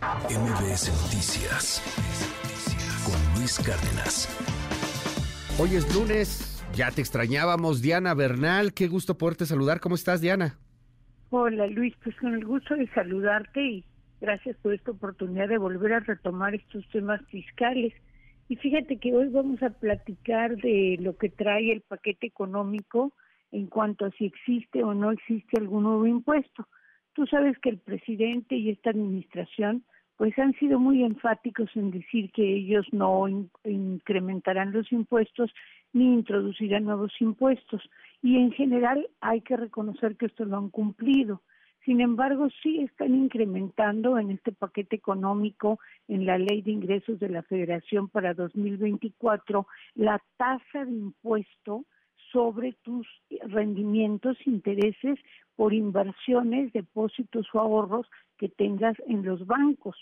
MBS Noticias con Luis Cárdenas. Hoy es lunes, ya te extrañábamos, Diana Bernal. Qué gusto poderte saludar. ¿Cómo estás, Diana? Hola, Luis. Pues con el gusto de saludarte y gracias por esta oportunidad de volver a retomar estos temas fiscales. Y fíjate que hoy vamos a platicar de lo que trae el paquete económico en cuanto a si existe o no existe algún nuevo impuesto. Tú sabes que el presidente y esta administración pues han sido muy enfáticos en decir que ellos no incrementarán los impuestos ni introducirán nuevos impuestos. Y en general hay que reconocer que esto lo han cumplido. Sin embargo, sí están incrementando en este paquete económico, en la ley de ingresos de la Federación para 2024, la tasa de impuesto sobre tus rendimientos, intereses por inversiones, depósitos o ahorros que tengas en los bancos.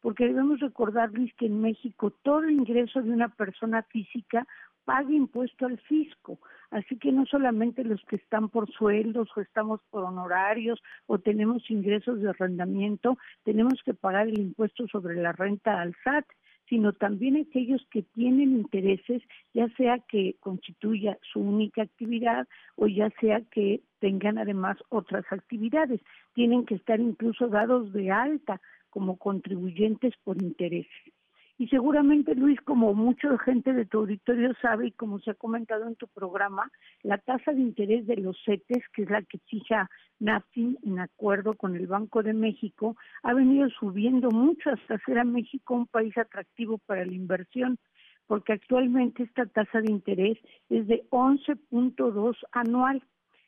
Porque debemos recordar, Luis, que en México todo ingreso de una persona física paga impuesto al fisco. Así que no solamente los que están por sueldos o estamos por honorarios o tenemos ingresos de arrendamiento, tenemos que pagar el impuesto sobre la renta al SAT sino también aquellos que tienen intereses, ya sea que constituya su única actividad o ya sea que tengan además otras actividades. Tienen que estar incluso dados de alta como contribuyentes por intereses. Y seguramente, Luis, como mucha gente de tu auditorio sabe y como se ha comentado en tu programa, la tasa de interés de los CETES, que es la que fija NAFIN en acuerdo con el Banco de México, ha venido subiendo mucho hasta hacer a México un país atractivo para la inversión, porque actualmente esta tasa de interés es de 11.2 anual.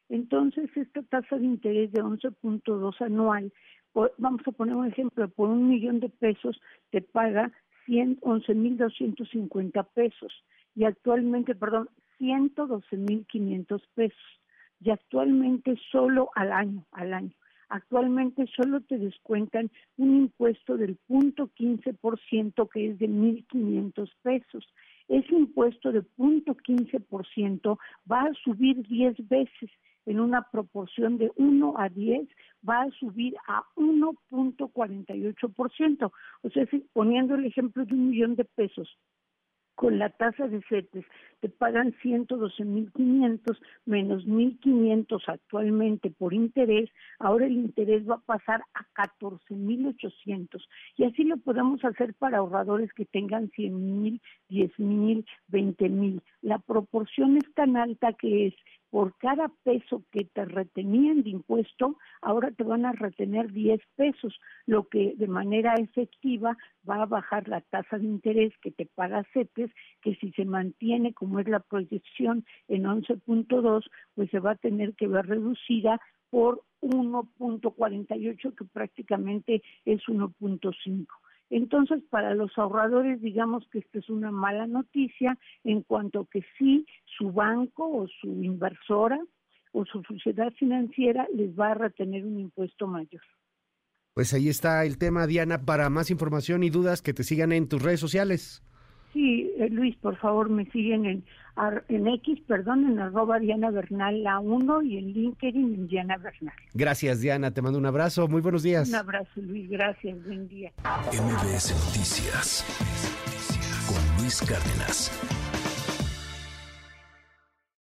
Entonces, esta tasa de interés de 11.2 anual, vamos a poner un ejemplo, por un millón de pesos te paga 11.250 pesos y actualmente, perdón, 112.500 pesos y actualmente solo al año, al año. Actualmente solo te descuentan un impuesto del punto 15% que es de 1.500 pesos. Ese impuesto de punto 15% va a subir 10 veces en una proporción de 1 a 10 va a subir a 1.48%. O sea, poniendo el ejemplo de un millón de pesos, con la tasa de CETES te pagan 112.500 menos 1.500 actualmente por interés, ahora el interés va a pasar a 14.800 y así lo podemos hacer para ahorradores que tengan 100.000, 10.000, 20.000. La proporción es tan alta que es por cada peso que te retenían de impuesto, ahora te van a retener 10 pesos, lo que de manera efectiva va a bajar la tasa de interés que te paga CETES, que si se mantiene como es la proyección en 11.2, pues se va a tener que ver reducida por 1.48, que prácticamente es 1.5. Entonces, para los ahorradores, digamos que esta es una mala noticia en cuanto que sí, su banco o su inversora o su sociedad financiera les va a retener un impuesto mayor. Pues ahí está el tema, Diana. Para más información y dudas, que te sigan en tus redes sociales. Sí, eh, Luis, por favor, me siguen en, en X, perdón, en arroba Diana Bernal la 1 y en LinkedIn en Diana Bernal. Gracias, Diana. Te mando un abrazo. Muy buenos días. Un abrazo, Luis. Gracias. Buen día. MBS Noticias con Luis Cárdenas.